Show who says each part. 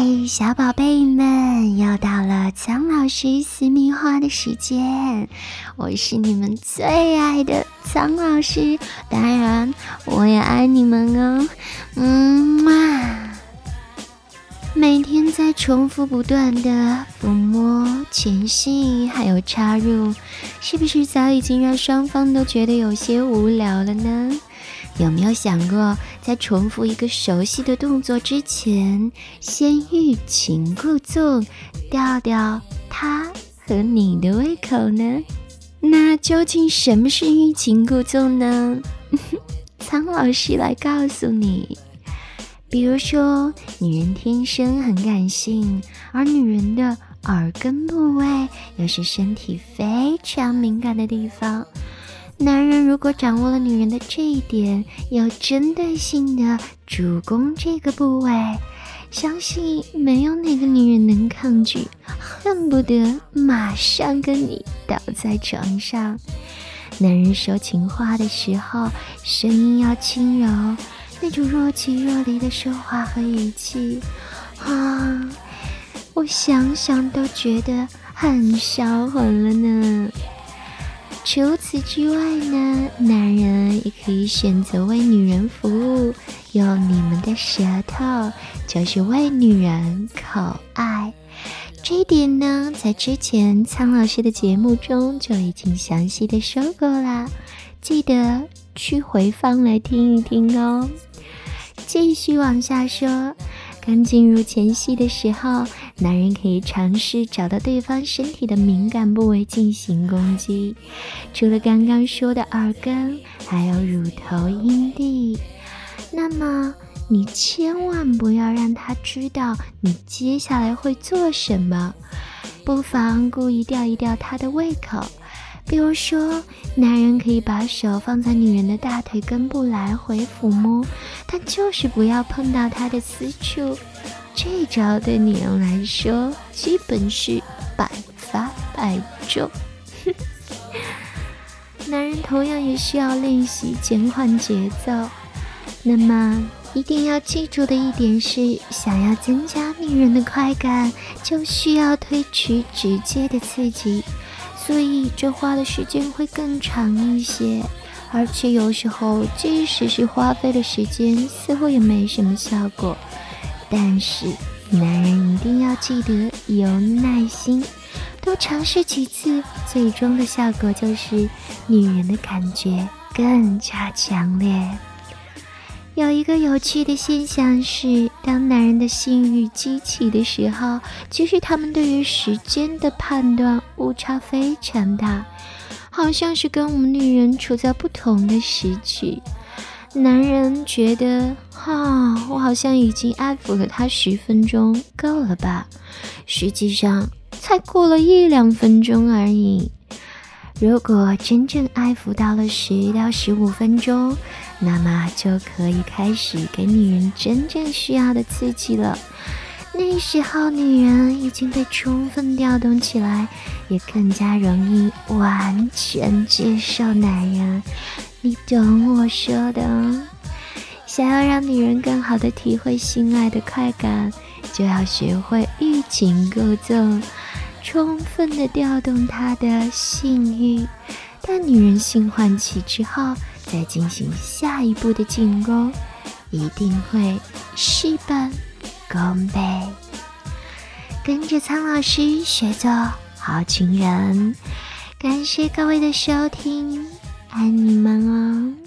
Speaker 1: 嗨，小宝贝们，又到了苍老师私密话的时间，我是你们最爱的苍老师，当然我也爱你们哦，嗯嘛。每天在重复不断的抚摸、前戏，还有插入，是不是早已经让双方都觉得有些无聊了呢？有没有想过，在重复一个熟悉的动作之前，先欲擒故纵，吊吊他和你的胃口呢？那究竟什么是欲擒故纵呢？苍老师来告诉你。比如说，女人天生很感性，而女人的耳根部位又是身体非常敏感的地方。男人如果掌握了女人的这一点，有针对性的主攻这个部位，相信没有哪个女人能抗拒，恨不得马上跟你倒在床上。男人说情话的时候，声音要轻柔，那种若即若离的说话和语气，啊，我想想都觉得很销魂了呢。除此之外呢，男人也可以选择为女人服务，用你们的舌头，就是为女人口爱。这一点呢，在之前苍老师的节目中就已经详细的说过啦，记得去回放来听一听哦。继续往下说。刚进入前戏的时候，男人可以尝试找到对方身体的敏感部位进行攻击。除了刚刚说的耳根，还有乳头、阴蒂。那么你千万不要让他知道你接下来会做什么，不妨故意吊一吊他的胃口。比如说，男人可以把手放在女人的大腿根部来回抚摸，但就是不要碰到她的私处。这招对女人来说基本是百发百中。男人同样也需要练习减缓节奏。那么，一定要记住的一点是，想要增加女人的快感，就需要推迟直接的刺激。所以这花的时间会更长一些，而且有时候即使是花费了时间，似乎也没什么效果。但是男人一定要记得有耐心，多尝试几次，最终的效果就是女人的感觉更加强烈。有一个有趣的现象是，当男人的性欲激起的时候，其实他们对于时间的判断误差非常大，好像是跟我们女人处在不同的时区。男人觉得，哈，我好像已经爱抚了他十分钟，够了吧？实际上，才过了一两分钟而已。如果真正爱抚到了十到十五分钟，那么就可以开始给女人真正需要的刺激了。那时候，女人已经被充分调动起来，也更加容易完全接受男人。你懂我说的。想要让女人更好的体会性爱的快感，就要学会欲擒故纵。充分的调动她的性欲，当女人性唤起之后，再进行下一步的进攻，一定会事半功倍。跟着苍老师学做好情人，感谢各位的收听，爱你们哦。